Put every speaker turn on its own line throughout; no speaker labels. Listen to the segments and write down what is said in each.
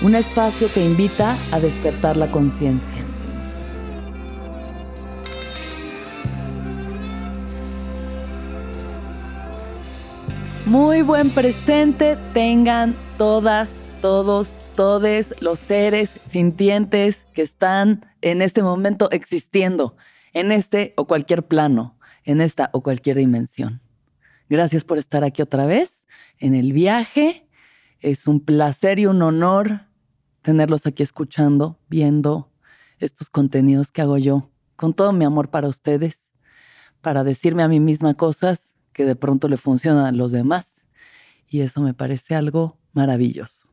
un espacio que invita a despertar la conciencia. Muy buen presente tengan todas, todos, todes los seres sintientes que están en este momento existiendo, en este o cualquier plano, en esta o cualquier dimensión. Gracias por estar aquí otra vez en el viaje. Es un placer y un honor tenerlos aquí escuchando, viendo estos contenidos que hago yo, con todo mi amor para ustedes, para decirme a mí misma cosas que de pronto le funcionan a los demás. Y eso me parece algo maravilloso.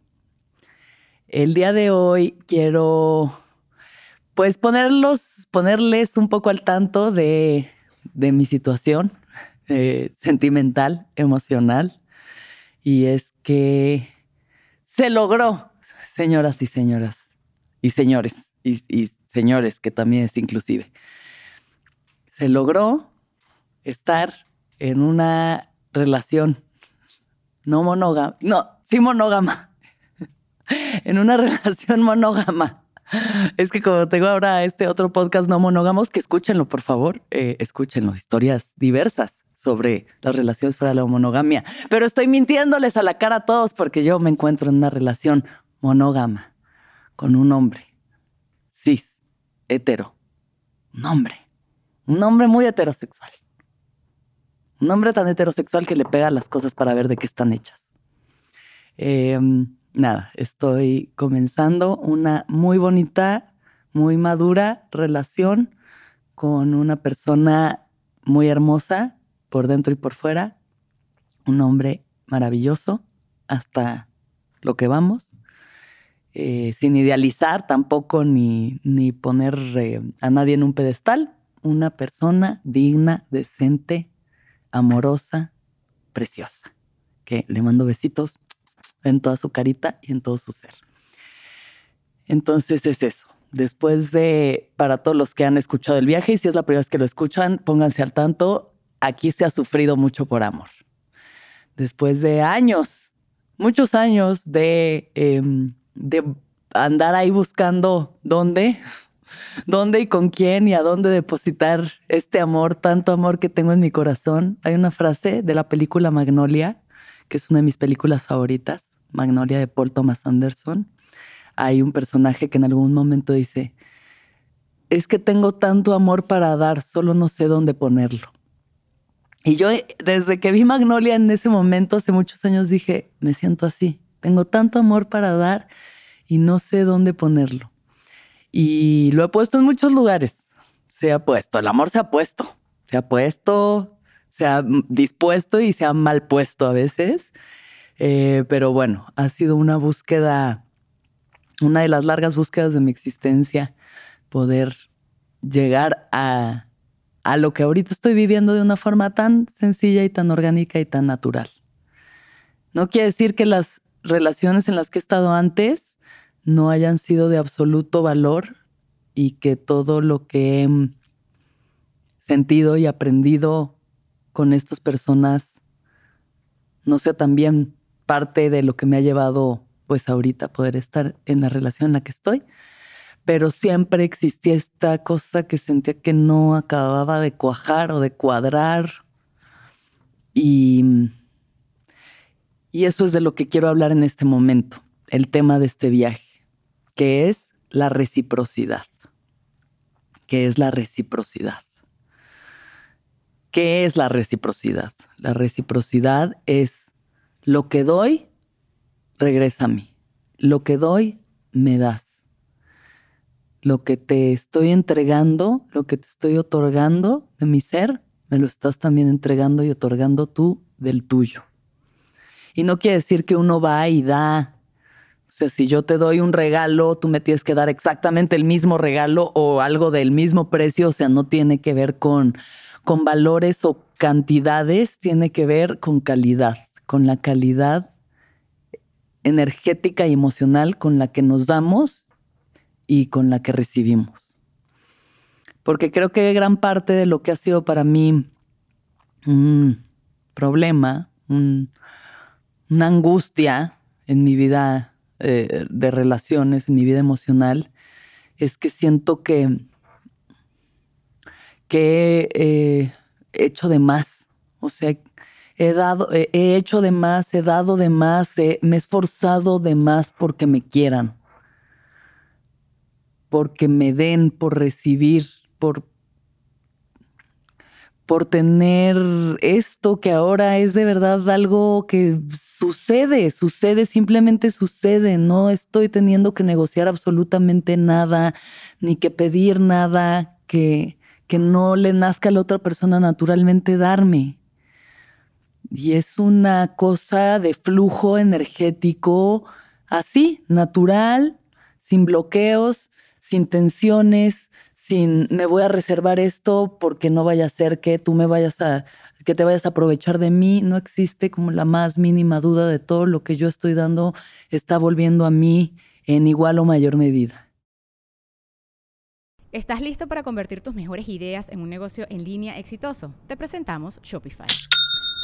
El día de hoy quiero pues ponerlos, ponerles un poco al tanto de, mi situación eh, sentimental, emocional. Y es que se logró señoras y señoras, y señores, y, señores, que también es inclusive. Se logró estar en una relación no monógama, no, sí monógama, en una relación monógama. Es que como tengo ahora este otro podcast no monógamos, que escúchenlo, por favor, eh, escúchenlo, historias diversas sobre las relaciones fuera de la monogamia. Pero estoy mintiéndoles a la cara a todos porque yo me encuentro en una relación monógama con un hombre cis, hetero. Un hombre. Un hombre muy heterosexual. Un hombre tan heterosexual que le pega las cosas para ver de qué están hechas. Em, nada, estoy comenzando una muy bonita, muy madura relación con una persona muy hermosa por dentro y por fuera. Un hombre maravilloso hasta lo que vamos. Eh, sin idealizar tampoco ni, ni poner eh, a nadie en un pedestal, una persona digna, decente, amorosa, preciosa, que le mando besitos en toda su carita y en todo su ser. Entonces es eso. Después de, para todos los que han escuchado el viaje, y si es la primera vez que lo escuchan, pónganse al tanto, aquí se ha sufrido mucho por amor. Después de años, muchos años de... Em, de andar ahí buscando dónde, dónde y con quién y a dónde depositar este amor, tanto amor que tengo en mi corazón. Hay una frase de la película Magnolia, que es una de mis películas favoritas, Magnolia de Paul Thomas Anderson. Hay un personaje que en algún momento dice, es que tengo tanto amor para dar, solo no sé dónde ponerlo. Y yo desde que vi Magnolia en ese momento, hace muchos años, dije, me siento así. Tengo tanto amor para dar y no sé dónde ponerlo. Y lo he puesto en muchos lugares. Se ha puesto, el amor se ha puesto, se ha puesto, se ha dispuesto y se ha mal puesto a veces. Eh, pero bueno, ha sido una búsqueda, una de las largas búsquedas de mi existencia, poder llegar a, a lo que ahorita estoy viviendo de una forma tan sencilla y tan orgánica y tan natural. No quiere decir que las relaciones en las que he estado antes no hayan sido de absoluto valor y que todo lo que he sentido y aprendido con estas personas no sea también parte de lo que me ha llevado pues ahorita poder estar en la relación en la que estoy. Pero siempre existía esta cosa que sentía que no acababa de cuajar o de cuadrar. Y, y eso es de lo que quiero hablar en este momento, el tema de este viaje, que es la reciprocidad. ¿Qué es la reciprocidad? ¿Qué es la reciprocidad? La reciprocidad es lo que doy, regresa a mí. Lo que doy, me das. Lo que te estoy entregando, lo que te estoy otorgando de mi ser, me lo estás también entregando y otorgando tú del tuyo. Y no quiere decir que uno va y da. O sea, si yo te doy un regalo, tú me tienes que dar exactamente el mismo regalo o algo del mismo precio. O sea, no tiene que ver con, con valores o cantidades, tiene que ver con calidad, con la calidad energética y emocional con la que nos damos y con la que recibimos. Porque creo que gran parte de lo que ha sido para mí un problema, una angustia en mi vida eh, de relaciones, en mi vida emocional, es que siento que, que he hecho de más. O sea, he dado, he hecho de más, he dado de más, me he esforzado de más porque me quieran, porque me den, por recibir, por, por tener esto que ahora es de verdad algo que sucede, sucede, simplemente sucede. No estoy teniendo que negociar absolutamente nada, ni que pedir nada que, que no le nazca a la otra persona naturalmente darme. Y es una cosa de flujo energético así, natural, sin bloqueos, sin tensiones, sin me voy a reservar esto porque no vaya a ser que tú me vayas a que te vayas a aprovechar de mí, no existe como la más mínima duda de todo lo que yo estoy dando está volviendo a mí en igual o mayor medida.
¿Estás listo para convertir tus mejores ideas en un negocio en línea exitoso? Te presentamos Shopify.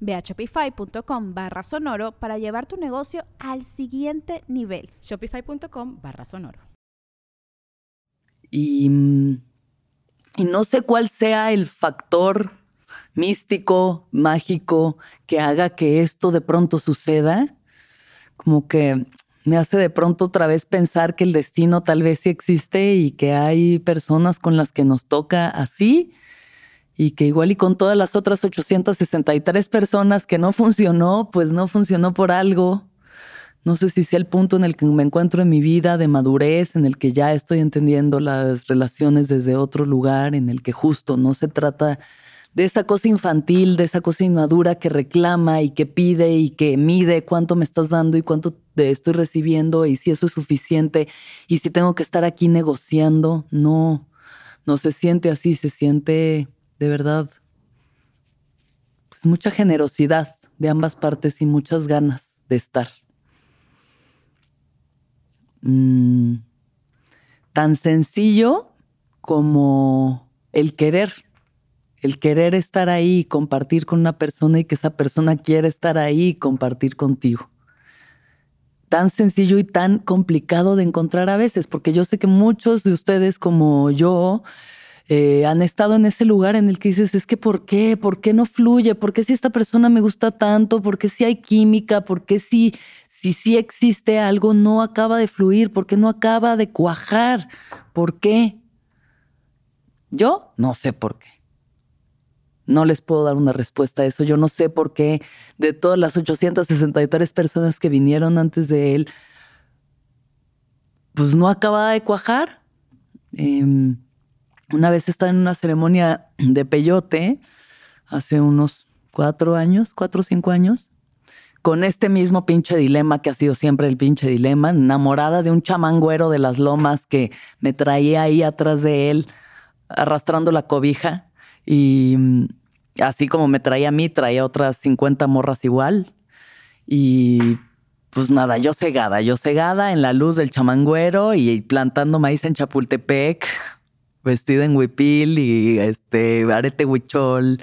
Ve a shopify.com barra sonoro para llevar tu negocio al siguiente nivel.
Shopify.com barra sonoro.
Y, y no sé cuál sea el factor místico, mágico, que haga que esto de pronto suceda. Como que me hace de pronto otra vez pensar que el destino tal vez sí existe y que hay personas con las que nos toca así y que igual y con todas las otras 863 personas que no funcionó, pues no funcionó por algo. No sé si sea el punto en el que me encuentro en mi vida de madurez, en el que ya estoy entendiendo las relaciones desde otro lugar, en el que justo no se trata de esa cosa infantil, de esa cosa inmadura que reclama y que pide y que mide cuánto me estás dando y cuánto te estoy recibiendo y si eso es suficiente y si tengo que estar aquí negociando. No, no se siente así, se siente de verdad, pues mucha generosidad de ambas partes y muchas ganas de estar. Mm, tan sencillo como el querer, el querer estar ahí compartir con una persona y que esa persona quiera estar ahí y compartir contigo. Tan sencillo y tan complicado de encontrar a veces, porque yo sé que muchos de ustedes como yo eh, han estado en ese lugar en el que dices, es que ¿por qué? ¿Por qué no fluye? ¿Por qué si esta persona me gusta tanto? ¿Por qué si hay química? ¿Por qué si si sí existe algo no acaba de fluir? ¿Por qué no acaba de cuajar? ¿Por qué? Yo no sé por qué. No les puedo dar una respuesta a eso. Yo no sé por qué de todas las 863 personas que vinieron antes de él, pues no acababa de cuajar. Em, una vez estaba en una ceremonia de peyote, hace unos cuatro años, cuatro o cinco años, con este mismo pinche dilema que ha sido siempre el pinche dilema, enamorada de un chamangüero de las lomas que me traía ahí atrás de él, arrastrando la cobija y mm, así como me traía a mí, traía otras 50 morras igual. Y pues nada, yo cegada, yo cegada en la luz del chamangüero y plantando maíz en Chapultepec, vestida en huipil y este arete huichol.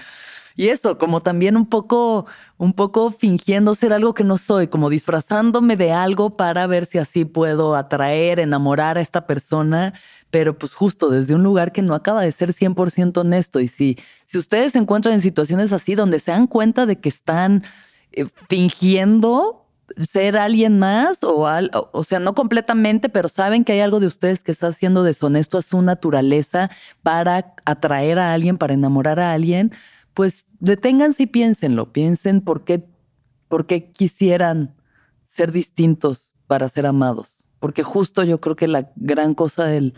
Y eso, como también un poco, un poco fingiendo ser algo que no soy, como disfrazándome de algo para ver si así puedo atraer, enamorar a esta persona, pero pues justo desde un lugar que no acaba de ser 100% honesto. Y si, si ustedes se encuentran en situaciones así donde se dan cuenta de que están eh, fingiendo ser alguien más o, o sea, no completamente, pero saben que hay algo de ustedes que está siendo deshonesto a su naturaleza para atraer a alguien, para enamorar a alguien, pues deténganse y piénsenlo, piensen por qué, por qué quisieran ser distintos para ser amados. Porque justo yo creo que la gran cosa del,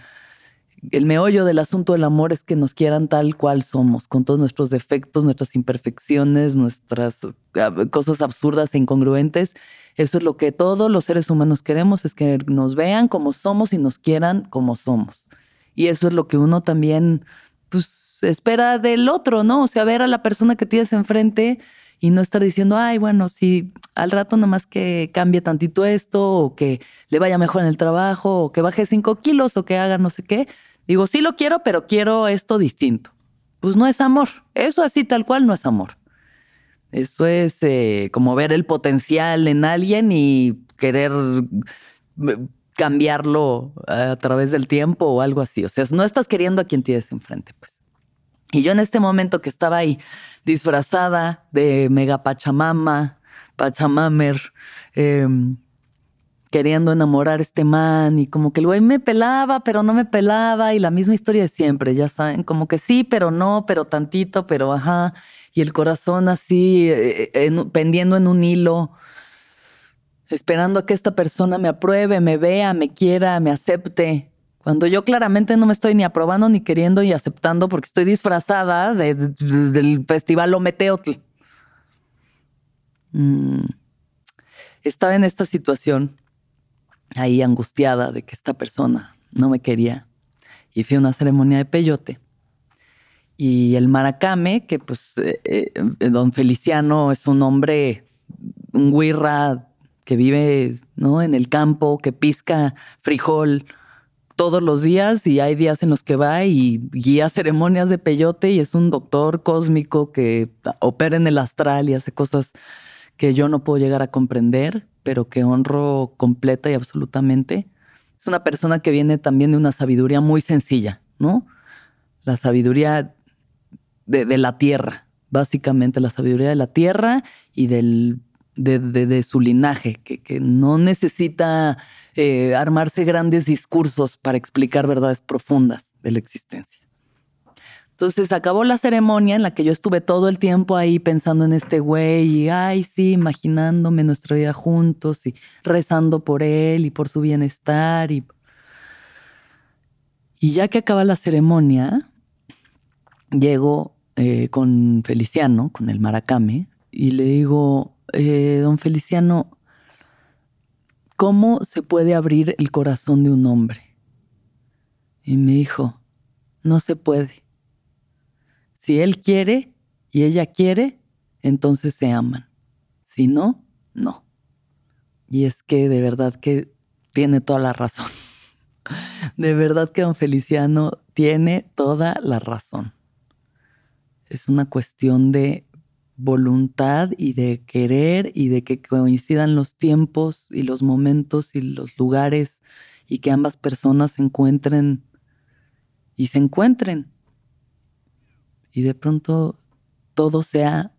el meollo del asunto del amor es que nos quieran tal cual somos, con todos nuestros defectos, nuestras imperfecciones, nuestras ah, cosas absurdas e incongruentes. Eso es lo que todos los seres humanos queremos, es que nos vean como somos y nos quieran como somos. Y eso es lo que uno también pues, espera del otro, ¿no? O sea, ver a la persona que tienes enfrente y no estar diciendo, ay, bueno, si al rato nomás que cambie tantito esto, o que le vaya mejor en el trabajo, o que baje cinco kilos, o que haga no sé qué, Digo, sí lo quiero, pero quiero esto distinto. Pues no es amor. Eso así tal cual no es amor. Eso es eh, como ver el potencial en alguien y querer mm, cambiarlo a través del tiempo o algo así. O sea, no estás queriendo a quien tienes enfrente, pues. Y yo en este momento que estaba ahí disfrazada de mega pachamama, pachamamer, eh, queriendo enamorar a este man y como que el güey me pelaba, pero no me pelaba y la misma historia de siempre, ya saben, como que sí, pero no, pero tantito, pero ajá, y el corazón así eh, eh, pendiendo en un hilo, esperando a que esta persona me apruebe, me vea, me quiera, me acepte. Cuando yo claramente no me estoy ni aprobando, ni queriendo y aceptando porque estoy disfrazada del festival Ometeotl. Mm. Estaba en esta situación ahí angustiada de que esta persona no me quería. Y fui a una ceremonia de peyote. Y el maracame, que pues eh, eh, don Feliciano es un hombre, un guirra que vive ¿no? en el campo, que pisca frijol todos los días y hay días en los que va y guía ceremonias de peyote y es un doctor cósmico que opera en el astral y hace cosas que yo no puedo llegar a comprender pero que honro completa y absolutamente. Es una persona que viene también de una sabiduría muy sencilla, ¿no? La sabiduría de, la tierra, básicamente la sabiduría de la tierra y del, de, su linaje, que, no necesita eh, armarse grandes discursos para explicar verdades profundas de la existencia. Entonces acabó la ceremonia en la que yo estuve todo el tiempo ahí pensando en este güey y, ay, sí, imaginándome nuestra vida juntos y rezando por él y por su bienestar. Y, y ya que acaba la ceremonia, llego eh, con Feliciano, con el Maracame, y le digo, eh, don Feliciano, ¿cómo se puede abrir el corazón de un hombre? Y me dijo, no se puede. Si él quiere y ella quiere, entonces se aman. Si no, no. Y es que de verdad que tiene toda la razón. De verdad que don Feliciano tiene toda la razón. Es una cuestión de voluntad y de querer y de que coincidan los tiempos y los momentos y los lugares y que ambas personas se encuentren y se encuentren y de pronto todo sea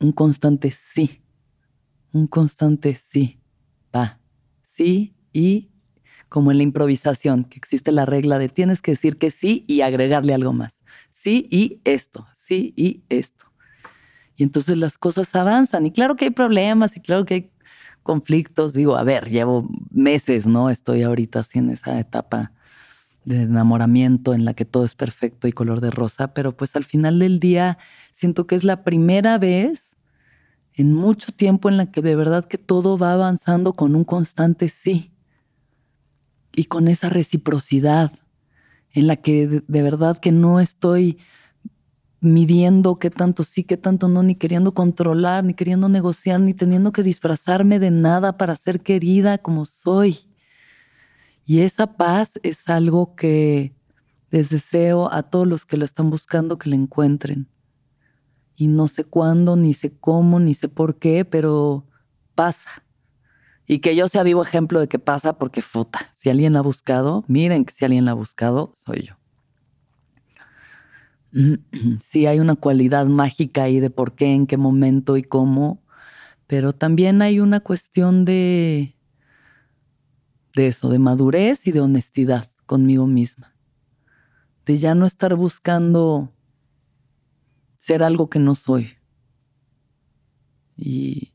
un constante sí, un constante sí, va, sí y como en la improvisación, que existe la regla de tienes que decir que sí y agregarle algo más. Sí y esto, sí y esto. Y entonces las cosas avanzan. Y claro que hay problemas y claro que hay conflictos. Digo, a ver, llevo meses, ¿no? Estoy ahorita así en esa etapa de enamoramiento en la que todo es perfecto y color de rosa, pero pues al final del día siento que es la primera vez en mucho tiempo en la que de verdad que todo va avanzando con un constante sí y con esa reciprocidad en la que de, verdad que no estoy midiendo qué tanto sí, qué tanto no, ni queriendo controlar, ni queriendo negociar, ni teniendo que disfrazarme de nada para ser querida como soy. Y esa paz es algo que les deseo a todos los que la están buscando que la encuentren. Y no sé cuándo, ni sé cómo, ni sé por qué, pero pasa. Y que yo sea vivo ejemplo de que pasa porque futa. Si alguien la ha buscado, miren que si alguien la ha buscado, soy yo. Sí hay una cualidad mágica ahí de por qué, en qué momento y cómo, pero también hay una cuestión de de eso, de madurez y de honestidad conmigo misma. De ya no estar buscando ser algo que no soy. Y,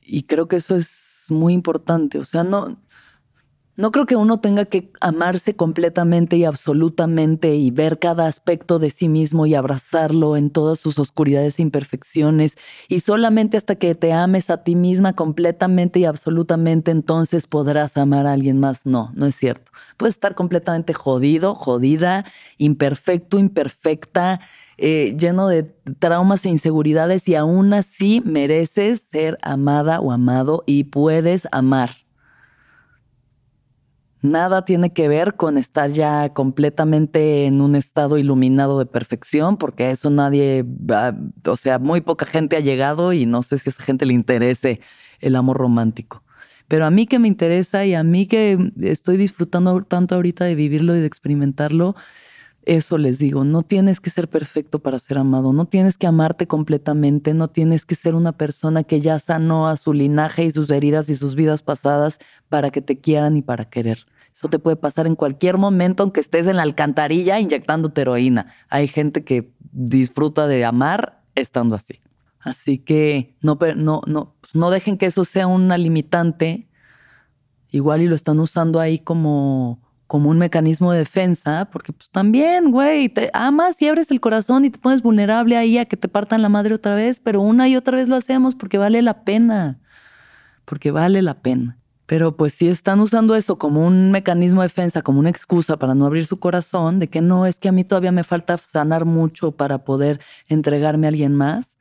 y creo que eso es muy importante. O sea, no, no creo que uno tenga que amarse completamente y absolutamente y ver cada aspecto de sí mismo y abrazarlo en todas sus oscuridades e imperfecciones y solamente hasta que te ames a ti misma completamente y absolutamente entonces podrás amar a alguien más. No, no es cierto. Puedes estar completamente jodido, jodida, imperfecto, imperfecta, eh, lleno de traumas e inseguridades y aún así mereces ser amada o amado y puedes amar. Nada tiene que ver con estar ya completamente en un estado iluminado de perfección, porque eso nadie, o sea, muy poca gente ha llegado y no sé si a esa gente le interese el amor romántico. Pero a mí que me interesa y a mí que estoy disfrutando tanto ahorita de vivirlo y de experimentarlo, eso les digo, no tienes que ser perfecto para ser amado, no tienes que amarte completamente, no tienes que ser una persona que ya sanó a su linaje y sus heridas y sus vidas pasadas para que te quieran y para querer. Eso te puede pasar en cualquier momento, aunque estés en la alcantarilla inyectando heroína. Hay gente que disfruta de amar estando así. Así que no, no, no, pues no dejen que eso sea una limitante. Igual y lo están usando ahí como, como un mecanismo de defensa, porque pues también, güey, te amas y abres el corazón y te pones vulnerable ahí a que te partan la madre otra vez, pero una y otra vez lo hacemos porque vale la pena, porque vale la pena. Pero pues si están usando eso como un mecanismo de defensa, como una excusa para no abrir su corazón, de que no, es que a mí todavía me falta sanar mucho para poder entregarme a alguien más,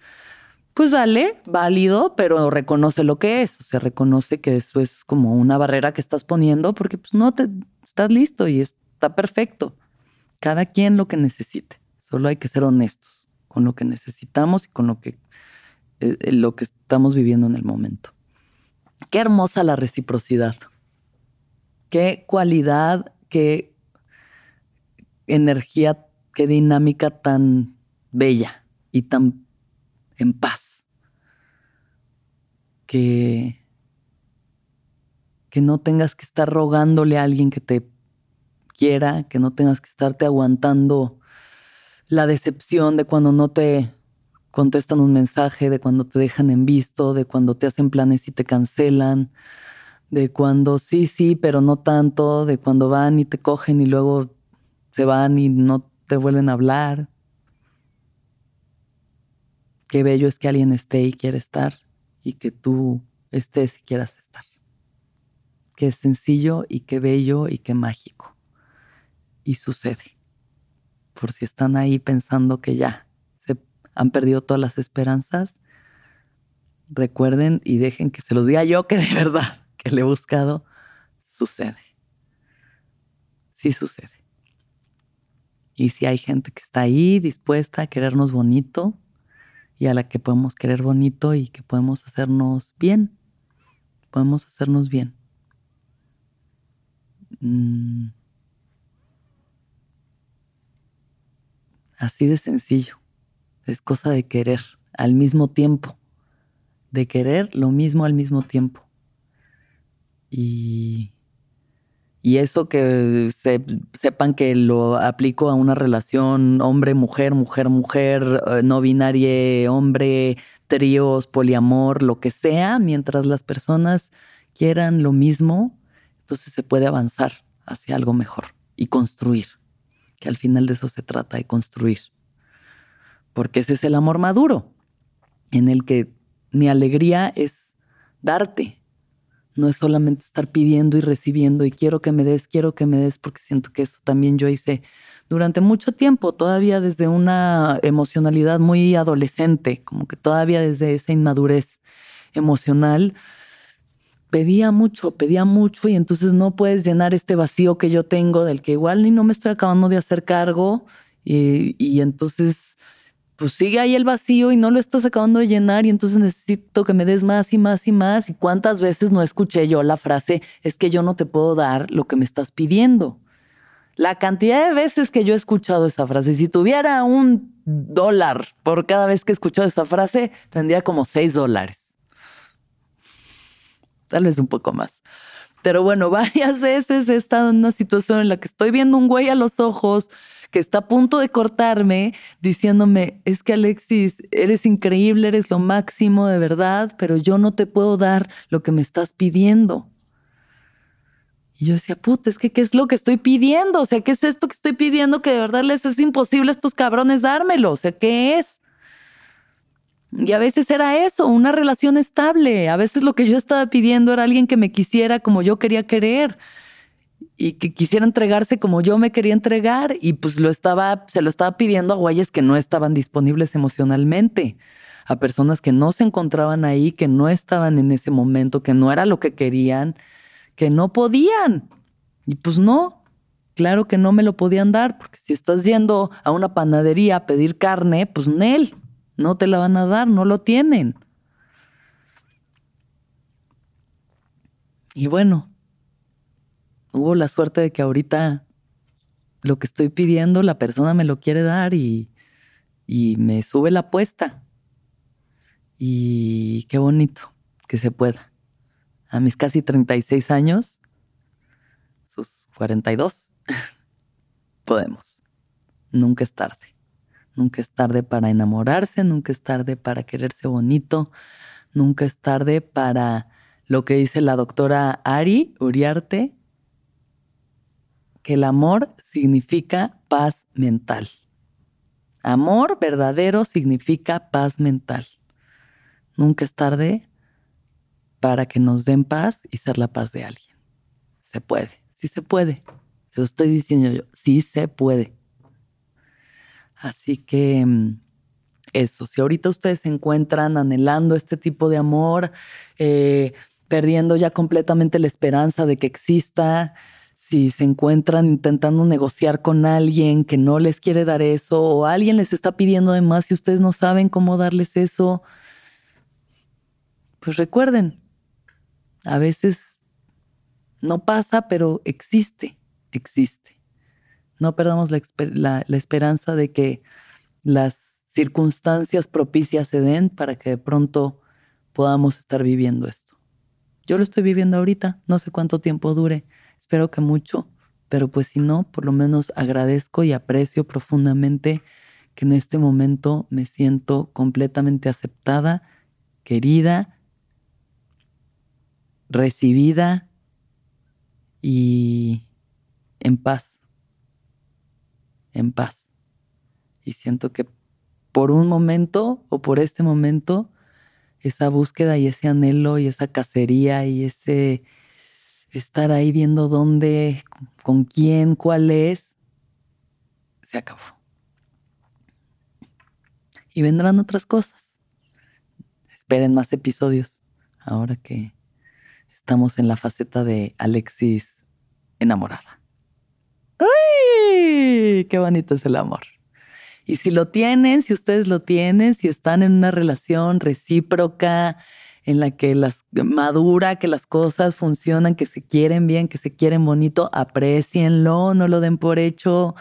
pues dale, válido, pero reconoce lo que es. O sea, reconoce que eso es como una barrera que estás poniendo porque pues no te estás listo y está perfecto. Cada quien lo que necesite. Solo hay que ser honestos con lo que necesitamos y con lo que, eh, lo que estamos viviendo en el momento. Qué hermosa la reciprocidad. Qué cualidad, qué energía, qué dinámica tan bella y tan en paz. Que, que no tengas que estar rogándole a alguien que te quiera, que no tengas que estarte aguantando la decepción de cuando no te contestan un mensaje, de cuando te dejan en visto, de cuando te hacen planes y te cancelan, de cuando sí, sí, pero no tanto, de cuando van y te cogen y luego se van y no te vuelven a hablar. Qué bello es que alguien esté y quiera estar y que tú estés y quieras. Qué sencillo y qué bello y qué mágico. Y sucede. Por si están ahí pensando que ya, han perdido todas las esperanzas, recuerden y dejen que se los diga yo que de verdad que le he buscado, sucede. Sí sucede. Y si hay gente que está ahí dispuesta a querernos bonito y a la que podemos querer bonito y que podemos hacernos bien, podemos hacernos bien. Mm. Así de sencillo es cosa de querer al mismo tiempo, de querer lo mismo al mismo tiempo. Y, Y eso que sepan que lo aplico a una relación hombre-mujer, mujer-mujer, eh, no binaria, hombre, tríos, poliamor, lo que sea, mientras las personas quieran lo mismo, entonces se puede avanzar hacia algo mejor y construir, que al final de eso se trata, de construir. Porque ese es el amor maduro, en el que mi alegría es darte, no es solamente estar pidiendo y recibiendo y quiero que me des, quiero que me des, porque siento que eso también yo hice durante mucho tiempo, todavía desde una emocionalidad muy adolescente, como que todavía desde esa inmadurez emocional, pedía mucho, pedía mucho y entonces no puedes llenar este vacío que yo tengo del que igual ni no me estoy acabando de hacer cargo y, entonces pues sigue ahí el vacío y no lo estás acabando de llenar y entonces necesito que me des más y más y más. ¿Y cuántas veces no escuché yo la frase, es que yo no te puedo dar lo que me estás pidiendo? La cantidad de veces que yo he escuchado esa frase, si tuviera un dólar por cada vez que he escuchado esa frase, tendría como seis dólares. Tal vez un poco más. Pero bueno, varias veces he estado en una situación en la que estoy viendo un güey a los ojos que está a punto de cortarme diciéndome, es que Alexis, eres increíble, eres lo máximo de verdad, pero yo no te puedo dar lo que me estás pidiendo. Y yo decía, puta, es que ¿qué es lo que estoy pidiendo? O sea, ¿qué es esto que estoy pidiendo que de verdad les es imposible a estos cabrones dármelo? O sea, ¿qué es? Y a veces era eso, una relación estable. A veces lo que yo estaba pidiendo era alguien que me quisiera como yo quería querer y que quisiera entregarse como yo me quería entregar y pues lo estaba, se lo estaba pidiendo a güeyes que no estaban disponibles emocionalmente, a personas que no se encontraban ahí, que no estaban en ese momento, que no era lo que querían, que no podían. Y pues no, claro que no me lo podían dar, porque si estás yendo a una panadería a pedir carne, pues Nel, no te la van a dar, no lo tienen. Y bueno, hubo la suerte de que ahorita lo que estoy pidiendo, la persona me lo quiere dar y, me sube la apuesta. Y qué bonito que se pueda. A mis casi 36 años, sus 42, podemos. Nunca es tarde. Nunca es tarde para enamorarse, nunca es tarde para quererse bonito, nunca es tarde para lo que dice la doctora Ari Uriarte, que el amor significa paz mental. Amor verdadero significa paz mental. Nunca es tarde para que nos den paz y ser la paz de alguien. Se puede, sí se puede. Se lo estoy diciendo yo, sí se puede. Así que mm, eso, si ahorita ustedes se encuentran anhelando este tipo de amor, eh, perdiendo ya completamente la esperanza de que exista, si se encuentran intentando negociar con alguien que no les quiere dar eso o alguien les está pidiendo de más y ustedes no saben cómo darles eso, pues recuerden, a veces no pasa, pero existe, existe. No perdamos la, la esperanza de que las circunstancias propicias se den para que de pronto podamos estar viviendo esto. Yo lo estoy viviendo ahorita, no sé cuánto tiempo dure Espero que mucho, pero pues si no, por lo menos agradezco y aprecio profundamente que en este momento me siento completamente aceptada, querida, recibida y en paz, en paz. Y siento que por un momento o por este momento, esa búsqueda y ese anhelo y esa cacería y ese estar ahí viendo dónde, con quién, cuál es, se acabó. Y vendrán otras cosas. Esperen más episodios ahora que estamos en la faceta de Alexis enamorada. ¡Qué bonito es el amor! Y si lo tienen, si ustedes lo tienen, si están en una relación recíproca, en la que las madura, que las cosas funcionan, que se quieren bien, que se quieren bonito, aprecienlo, no lo den por hecho,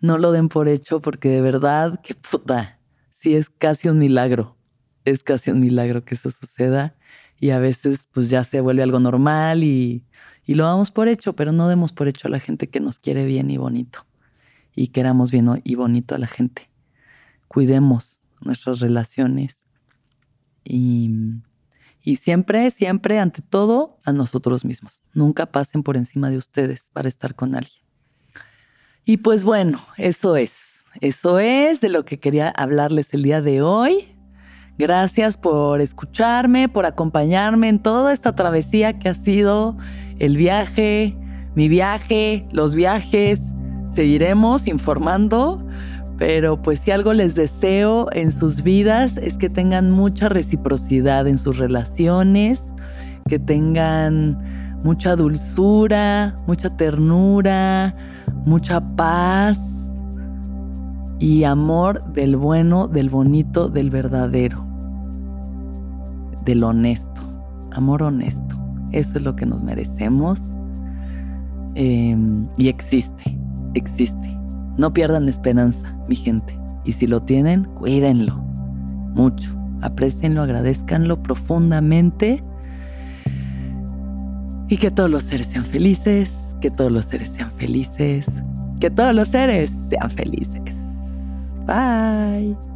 no lo den por hecho, porque de verdad, que puta, sí es casi un milagro, es casi un milagro que eso suceda y a veces pues ya se vuelve algo normal y, y lo damos por hecho, pero no demos por hecho a la gente que nos quiere bien y bonito y queramos bien y bonito a la gente. Cuidemos nuestras relaciones y, y siempre, siempre, ante todo, a nosotros mismos. Nunca pasen por encima de ustedes para estar con alguien. Y pues bueno, eso es. Eso es de lo que quería hablarles el día de hoy. Gracias por escucharme, por acompañarme en toda esta travesía que ha sido el viaje, mi viaje, los viajes. Seguiremos informando, pero pues si algo les deseo en sus vidas es que tengan mucha reciprocidad en sus relaciones, que tengan mucha dulzura, mucha ternura, mucha paz y amor del bueno, del bonito, del verdadero, del honesto, amor honesto. Eso es lo que nos merecemos em, y existe, existe. No pierdan la esperanza, mi gente. Y si lo tienen, cuídenlo mucho. Aprecienlo, agradezcanlo profundamente. Y que todos los seres sean felices, que todos los seres sean felices, que todos los seres sean felices. Bye.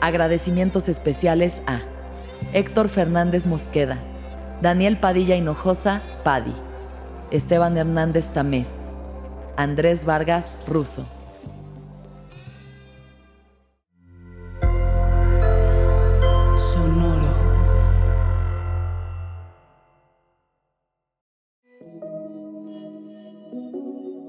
Agradecimientos especiales a Héctor Fernández Mosqueda, Daniel Padilla Hinojosa, Padi, Esteban Hernández Tamés, Andrés Vargas Russo.